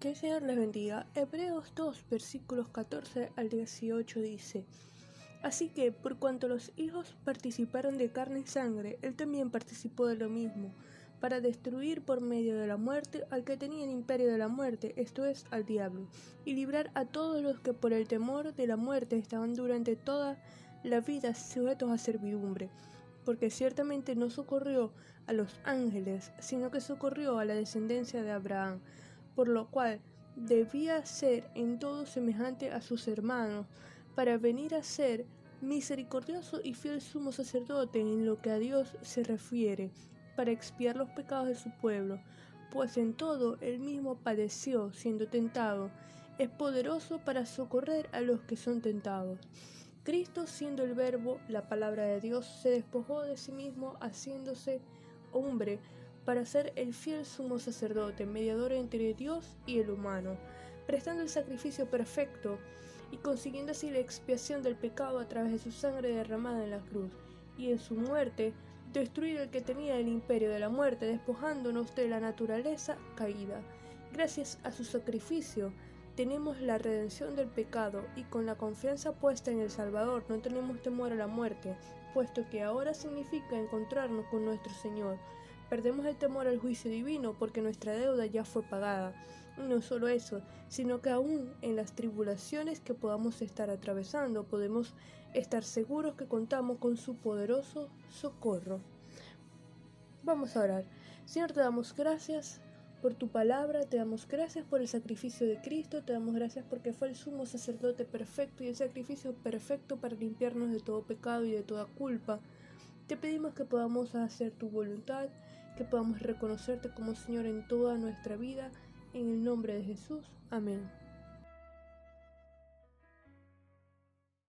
Que el Señor les bendiga. Hebreos 2, versículos 14 al 18 dice, Así que, por cuanto los hijos participaron de carne y sangre, él también participó de lo mismo, para destruir por medio de la muerte al que tenía el imperio de la muerte, esto es, al diablo, y librar a todos los que por el temor de la muerte estaban durante toda la vida sujetos a servidumbre porque ciertamente no socorrió a los ángeles, sino que socorrió a la descendencia de Abraham por lo cual debía ser en todo semejante a sus hermanos, para venir a ser misericordioso y fiel sumo sacerdote en lo que a Dios se refiere, para expiar los pecados de su pueblo, pues en todo él mismo padeció siendo tentado, es poderoso para socorrer a los que son tentados. Cristo, siendo el Verbo, la palabra de Dios, se despojó de sí mismo, haciéndose hombre, para ser el fiel sumo sacerdote, mediador entre Dios y el humano, prestando el sacrificio perfecto y consiguiendo así la expiación del pecado a través de su sangre derramada en la cruz, y en su muerte destruir el que tenía el imperio de la muerte, despojándonos de la naturaleza caída. Gracias a su sacrificio tenemos la redención del pecado y con la confianza puesta en el Salvador no tenemos temor a la muerte, puesto que ahora significa encontrarnos con nuestro Señor. Perdemos el temor al juicio divino porque nuestra deuda ya fue pagada. No solo eso, sino que aún en las tribulaciones que podamos estar atravesando podemos estar seguros que contamos con su poderoso socorro. Vamos a orar. Señor, te damos gracias por tu palabra, te damos gracias por el sacrificio de Cristo, te damos gracias porque fue el sumo sacerdote perfecto y el sacrificio perfecto para limpiarnos de todo pecado y de toda culpa. Te pedimos que podamos hacer tu voluntad, que podamos reconocerte como Señor en toda nuestra vida. En el nombre de Jesús. Amén.